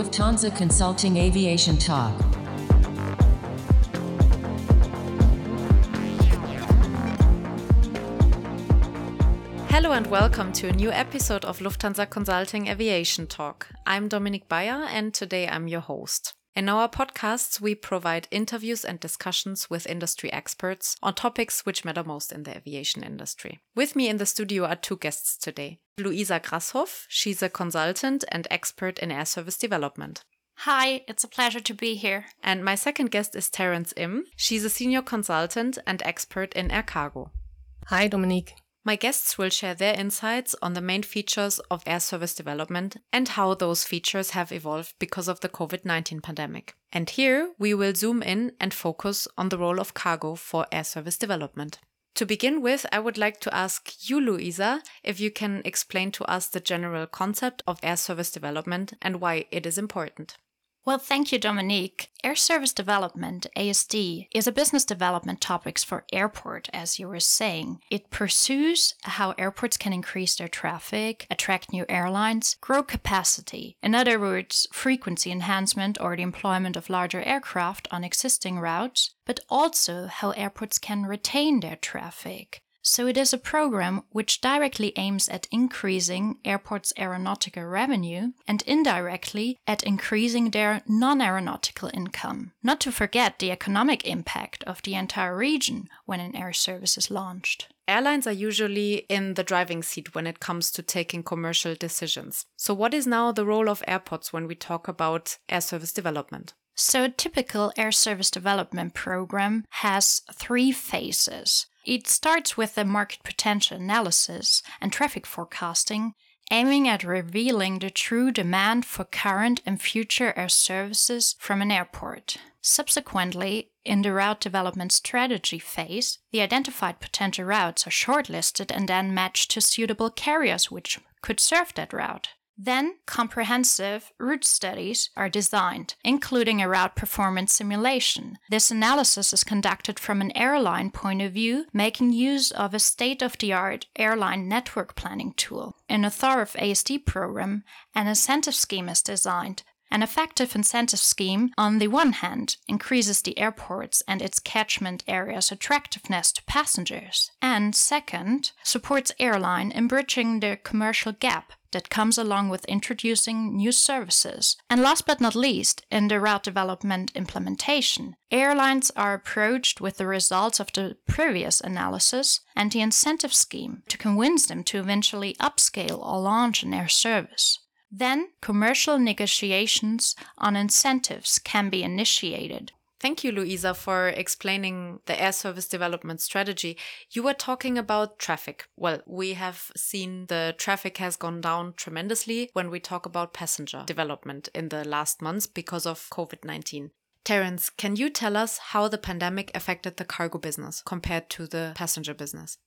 Lufthansa Consulting Aviation Talk. Hello and welcome to a new episode of Lufthansa Consulting Aviation Talk. I'm Dominique Bayer and today I'm your host. In our podcasts, we provide interviews and discussions with industry experts on topics which matter most in the aviation industry. With me in the studio are two guests today. Luisa Grasshoff, she's a consultant and expert in air service development. Hi, it's a pleasure to be here. And my second guest is Terence Im. She's a senior consultant and expert in air cargo. Hi, Dominique. My guests will share their insights on the main features of air service development and how those features have evolved because of the COVID 19 pandemic. And here we will zoom in and focus on the role of cargo for air service development. To begin with, I would like to ask you, Luisa, if you can explain to us the general concept of air service development and why it is important. Well, thank you, Dominique. Air Service Development, ASD, is a business development topics for airport, as you were saying. It pursues how airports can increase their traffic, attract new airlines, grow capacity. In other words, frequency enhancement or the employment of larger aircraft on existing routes, but also how airports can retain their traffic. So it is a program which directly aims at increasing airports' aeronautical revenue and indirectly at increasing their non aeronautical income. Not to forget the economic impact of the entire region when an air service is launched. Airlines are usually in the driving seat when it comes to taking commercial decisions. So, what is now the role of airports when we talk about air service development? So, a typical air service development program has three phases. It starts with a market potential analysis and traffic forecasting, aiming at revealing the true demand for current and future air services from an airport. Subsequently, in the route development strategy phase, the identified potential routes are shortlisted and then matched to suitable carriers which could serve that route. Then, comprehensive route studies are designed, including a route performance simulation. This analysis is conducted from an airline point of view, making use of a state of the art airline network planning tool. In a thorough ASD program, an incentive scheme is designed. An effective incentive scheme, on the one hand, increases the airport's and its catchment area's attractiveness to passengers, and second, supports airline in bridging the commercial gap that comes along with introducing new services. And last but not least, in the route development implementation, airlines are approached with the results of the previous analysis and the incentive scheme to convince them to eventually upscale or launch an air service. Then, commercial negotiations on incentives can be initiated. Thank you, Luisa, for explaining the air service development strategy. You were talking about traffic. Well, we have seen the traffic has gone down tremendously when we talk about passenger development in the last months because of COVID 19. Terence, can you tell us how the pandemic affected the cargo business compared to the passenger business?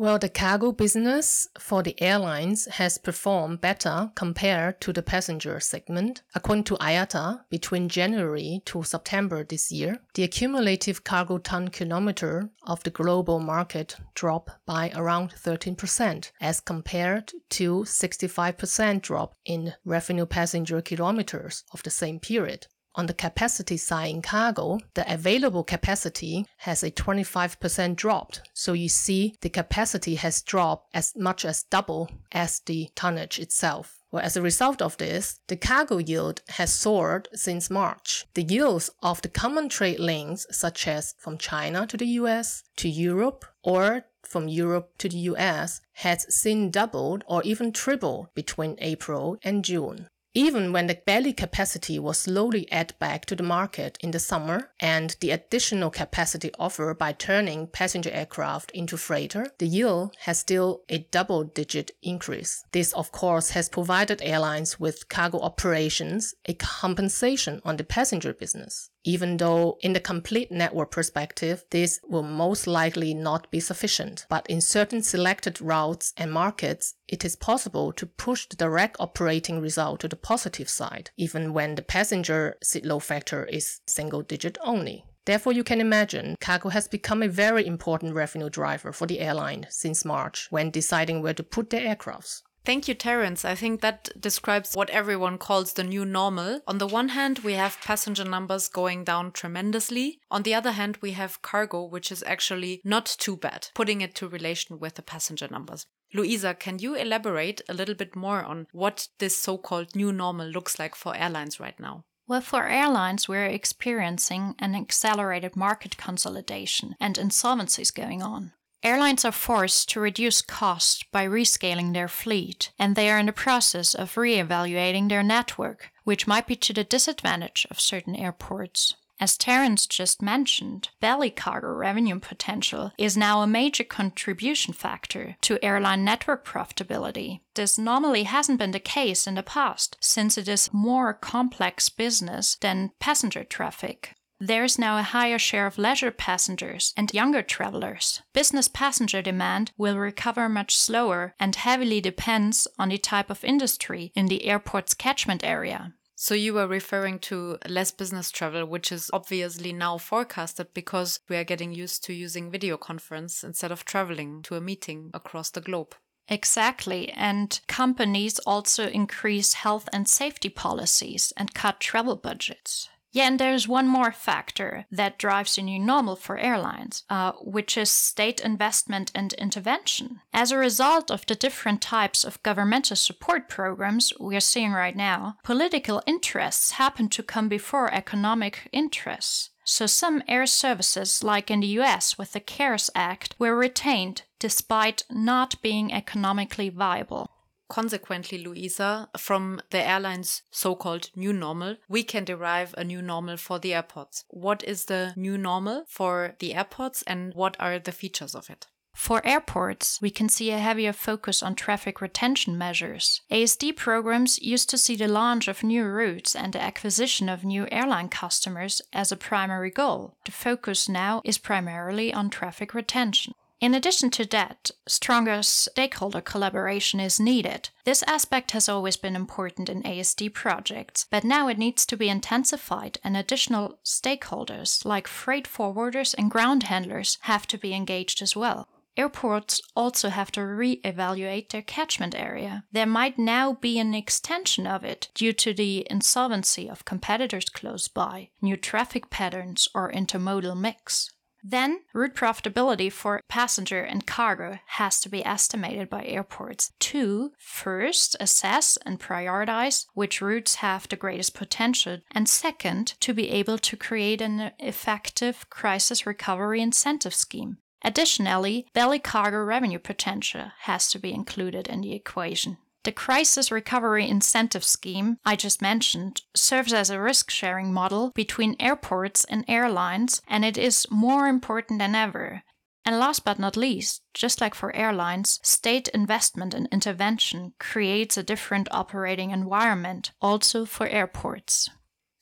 Well, the cargo business for the airlines has performed better compared to the passenger segment. According to IATA, between January to September this year, the accumulative cargo ton kilometer of the global market dropped by around 13% as compared to 65% drop in revenue passenger kilometers of the same period. On the capacity side in cargo, the available capacity has a 25% dropped. So you see the capacity has dropped as much as double as the tonnage itself. Well, as a result of this, the cargo yield has soared since March. The yields of the common trade lanes, such as from China to the US, to Europe, or from Europe to the US, has seen doubled or even tripled between April and June. Even when the belly capacity was slowly added back to the market in the summer and the additional capacity offered by turning passenger aircraft into freighter, the yield has still a double digit increase. This, of course, has provided airlines with cargo operations a compensation on the passenger business even though in the complete network perspective, this will most likely not be sufficient. But in certain selected routes and markets, it is possible to push the direct operating result to the positive side, even when the passenger seat load factor is single digit only. Therefore, you can imagine cargo has become a very important revenue driver for the airline since March when deciding where to put their aircrafts. Thank you, Terence. I think that describes what everyone calls the new normal. On the one hand, we have passenger numbers going down tremendously. On the other hand, we have cargo, which is actually not too bad, putting it to relation with the passenger numbers. Luisa, can you elaborate a little bit more on what this so called new normal looks like for airlines right now? Well, for airlines, we're experiencing an accelerated market consolidation and insolvencies going on. Airlines are forced to reduce costs by rescaling their fleet, and they are in the process of re-evaluating their network, which might be to the disadvantage of certain airports. As Terence just mentioned, belly cargo revenue potential is now a major contribution factor to airline network profitability. This normally hasn't been the case in the past, since it is more complex business than passenger traffic. There's now a higher share of leisure passengers and younger travelers. Business passenger demand will recover much slower and heavily depends on the type of industry in the airport's catchment area. So you were referring to less business travel, which is obviously now forecasted because we are getting used to using video conference instead of traveling to a meeting across the globe. Exactly. And companies also increase health and safety policies and cut travel budgets. Yeah, and there's one more factor that drives the new normal for airlines, uh, which is state investment and intervention. As a result of the different types of governmental support programs we are seeing right now, political interests happen to come before economic interests. So some air services, like in the US with the CARES Act, were retained despite not being economically viable. Consequently, Luisa, from the airline's so called new normal, we can derive a new normal for the airports. What is the new normal for the airports and what are the features of it? For airports, we can see a heavier focus on traffic retention measures. ASD programs used to see the launch of new routes and the acquisition of new airline customers as a primary goal. The focus now is primarily on traffic retention. In addition to that, stronger stakeholder collaboration is needed. This aspect has always been important in ASD projects, but now it needs to be intensified, and additional stakeholders like freight forwarders and ground handlers have to be engaged as well. Airports also have to re evaluate their catchment area. There might now be an extension of it due to the insolvency of competitors close by, new traffic patterns, or intermodal mix. Then, route profitability for passenger and cargo has to be estimated by airports to first assess and prioritize which routes have the greatest potential, and second, to be able to create an effective crisis recovery incentive scheme. Additionally, belly cargo revenue potential has to be included in the equation. The Crisis Recovery Incentive Scheme I just mentioned serves as a risk sharing model between airports and airlines, and it is more important than ever. And last but not least, just like for airlines, state investment and intervention creates a different operating environment, also for airports.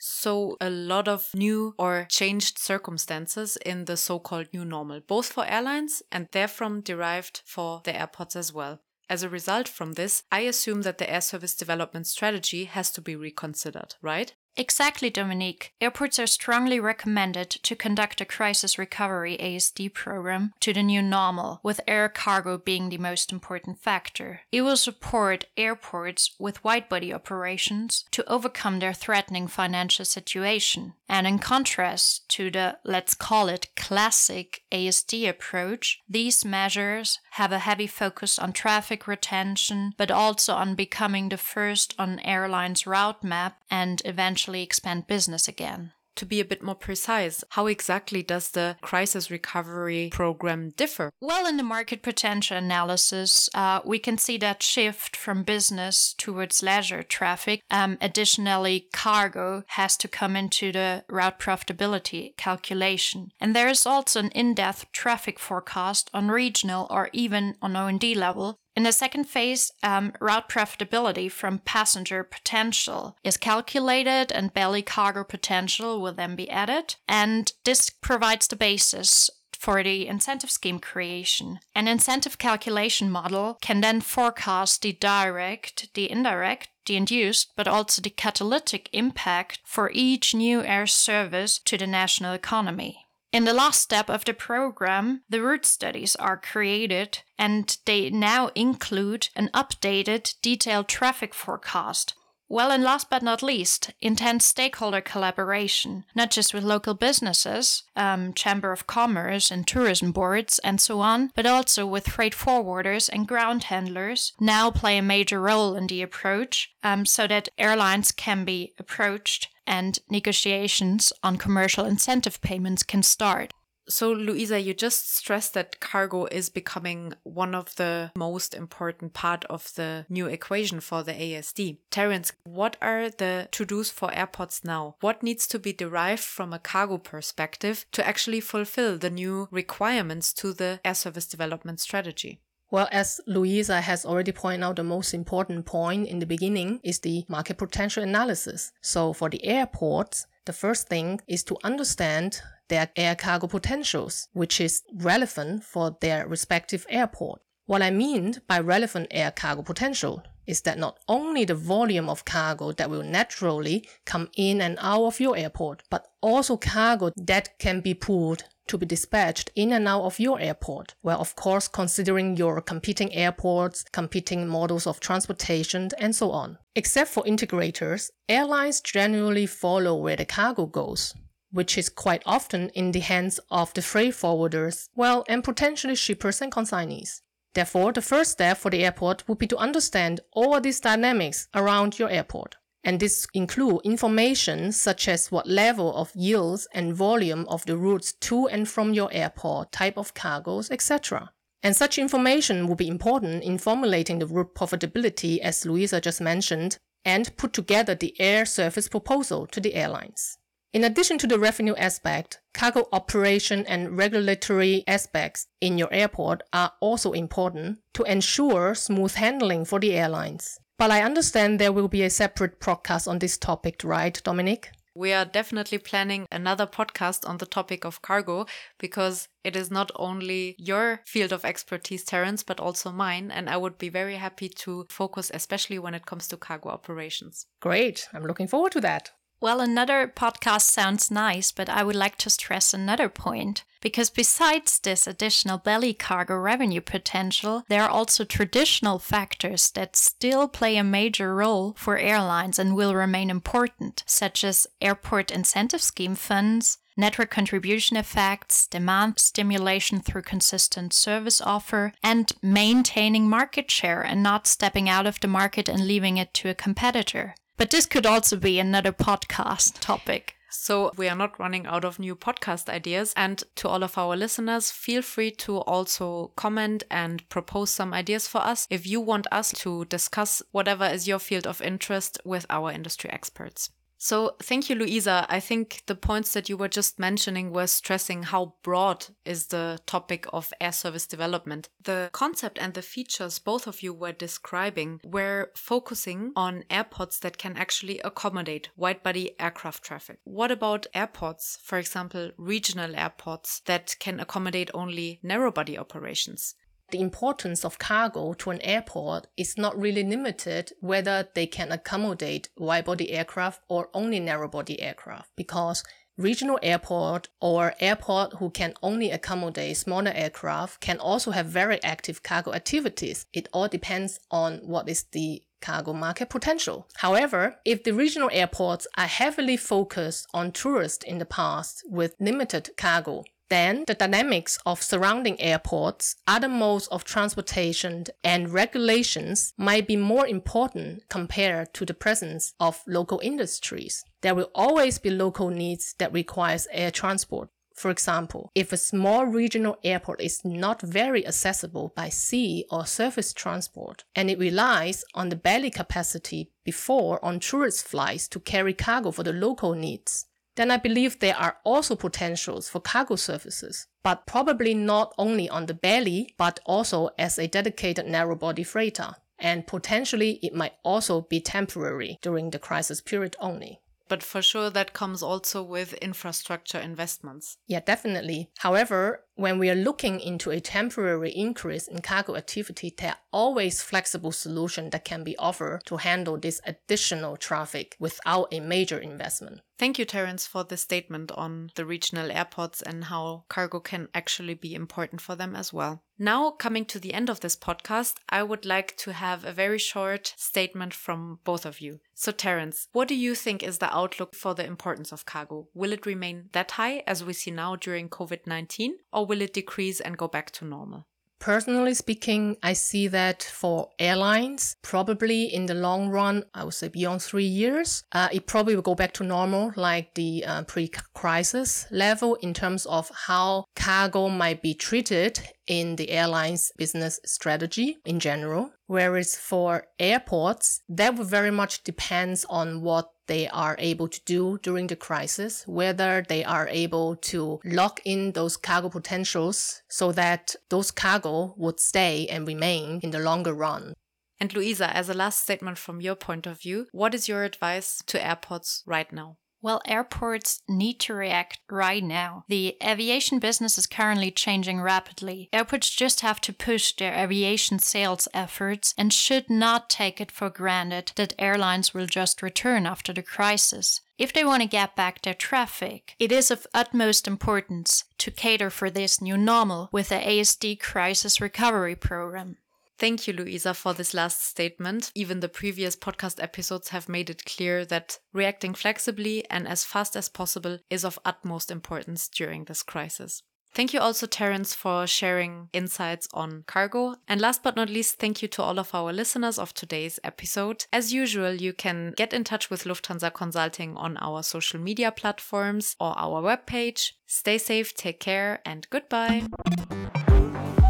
So, a lot of new or changed circumstances in the so called new normal, both for airlines and therefrom derived for the airports as well. As a result from this, I assume that the air service development strategy has to be reconsidered, right? Exactly, Dominique. Airports are strongly recommended to conduct a crisis recovery ASD program to the new normal, with air cargo being the most important factor. It will support airports with wide body operations to overcome their threatening financial situation. And in contrast to the, let's call it, classic ASD approach, these measures have a heavy focus on traffic retention, but also on becoming the first on airlines' route map and eventually actually expand business again. To be a bit more precise, how exactly does the crisis recovery program differ? Well, in the market potential analysis, uh, we can see that shift from business towards leisure traffic. Um, additionally, cargo has to come into the route profitability calculation. And there is also an in depth traffic forecast on regional or even on OND level in the second phase, um, route profitability from passenger potential is calculated and belly cargo potential will then be added. And this provides the basis for the incentive scheme creation. An incentive calculation model can then forecast the direct, the indirect, the induced, but also the catalytic impact for each new air service to the national economy. In the last step of the program, the route studies are created and they now include an updated detailed traffic forecast well, and last but not least, intense stakeholder collaboration, not just with local businesses, um, Chamber of Commerce and tourism boards, and so on, but also with freight forwarders and ground handlers, now play a major role in the approach um, so that airlines can be approached and negotiations on commercial incentive payments can start. So, Luisa, you just stressed that cargo is becoming one of the most important part of the new equation for the ASD. Terence, what are the to-dos for airports now? What needs to be derived from a cargo perspective to actually fulfill the new requirements to the air service development strategy? Well, as Luisa has already pointed out, the most important point in the beginning is the market potential analysis. So for the airports, the first thing is to understand their air cargo potentials, which is relevant for their respective airport. What I mean by relevant air cargo potential is that not only the volume of cargo that will naturally come in and out of your airport, but also cargo that can be pulled to be dispatched in and out of your airport. Well, of course, considering your competing airports, competing models of transportation, and so on. Except for integrators, airlines generally follow where the cargo goes which is quite often in the hands of the freight forwarders, well, and potentially shippers and consignees. Therefore, the first step for the airport would be to understand all these dynamics around your airport. And this include information such as what level of yields and volume of the routes to and from your airport, type of cargoes, etc. And such information will be important in formulating the route profitability as Luisa just mentioned, and put together the air service proposal to the airlines. In addition to the revenue aspect, cargo operation and regulatory aspects in your airport are also important to ensure smooth handling for the airlines. But I understand there will be a separate podcast on this topic, right, Dominique? We are definitely planning another podcast on the topic of cargo because it is not only your field of expertise, Terence, but also mine. And I would be very happy to focus, especially when it comes to cargo operations. Great. I'm looking forward to that. Well, another podcast sounds nice, but I would like to stress another point. Because besides this additional belly cargo revenue potential, there are also traditional factors that still play a major role for airlines and will remain important, such as airport incentive scheme funds, network contribution effects, demand stimulation through consistent service offer, and maintaining market share and not stepping out of the market and leaving it to a competitor. But this could also be another podcast topic. So we are not running out of new podcast ideas. And to all of our listeners, feel free to also comment and propose some ideas for us if you want us to discuss whatever is your field of interest with our industry experts. So, thank you, Luisa. I think the points that you were just mentioning were stressing how broad is the topic of air service development. The concept and the features both of you were describing were focusing on airports that can actually accommodate wide body aircraft traffic. What about airports, for example, regional airports that can accommodate only narrow body operations? The importance of cargo to an airport is not really limited whether they can accommodate wide body aircraft or only narrow body aircraft because regional airport or airport who can only accommodate smaller aircraft can also have very active cargo activities. It all depends on what is the cargo market potential. However, if the regional airports are heavily focused on tourists in the past with limited cargo, then the dynamics of surrounding airports, other modes of transportation, and regulations might be more important compared to the presence of local industries. There will always be local needs that requires air transport. For example, if a small regional airport is not very accessible by sea or surface transport, and it relies on the belly capacity before on tourist flights to carry cargo for the local needs, then I believe there are also potentials for cargo services, but probably not only on the belly, but also as a dedicated narrow body freighter. And potentially it might also be temporary during the crisis period only. But for sure, that comes also with infrastructure investments. Yeah, definitely. However, when we are looking into a temporary increase in cargo activity, there are always flexible solutions that can be offered to handle this additional traffic without a major investment. Thank you, Terence, for the statement on the regional airports and how cargo can actually be important for them as well. Now, coming to the end of this podcast, I would like to have a very short statement from both of you. So, Terence, what do you think is the outlook for the importance of cargo? Will it remain that high as we see now during COVID 19, or will it decrease and go back to normal? Personally speaking, I see that for airlines, probably in the long run, I would say beyond three years, uh, it probably will go back to normal, like the uh, pre crisis level in terms of how cargo might be treated in the airline's business strategy in general. Whereas for airports, that would very much depends on what they are able to do during the crisis, whether they are able to lock in those cargo potentials so that those cargo would stay and remain in the longer run. And Luisa, as a last statement from your point of view, what is your advice to airports right now? Well, airports need to react right now. The aviation business is currently changing rapidly. Airports just have to push their aviation sales efforts and should not take it for granted that airlines will just return after the crisis. If they want to get back their traffic, it is of utmost importance to cater for this new normal with the ASD Crisis Recovery Program. Thank you, Luisa, for this last statement. Even the previous podcast episodes have made it clear that reacting flexibly and as fast as possible is of utmost importance during this crisis. Thank you also, Terence, for sharing insights on cargo. And last but not least, thank you to all of our listeners of today's episode. As usual, you can get in touch with Lufthansa Consulting on our social media platforms or our webpage. Stay safe, take care, and goodbye.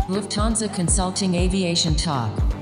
Lufthansa Consulting Aviation Talk.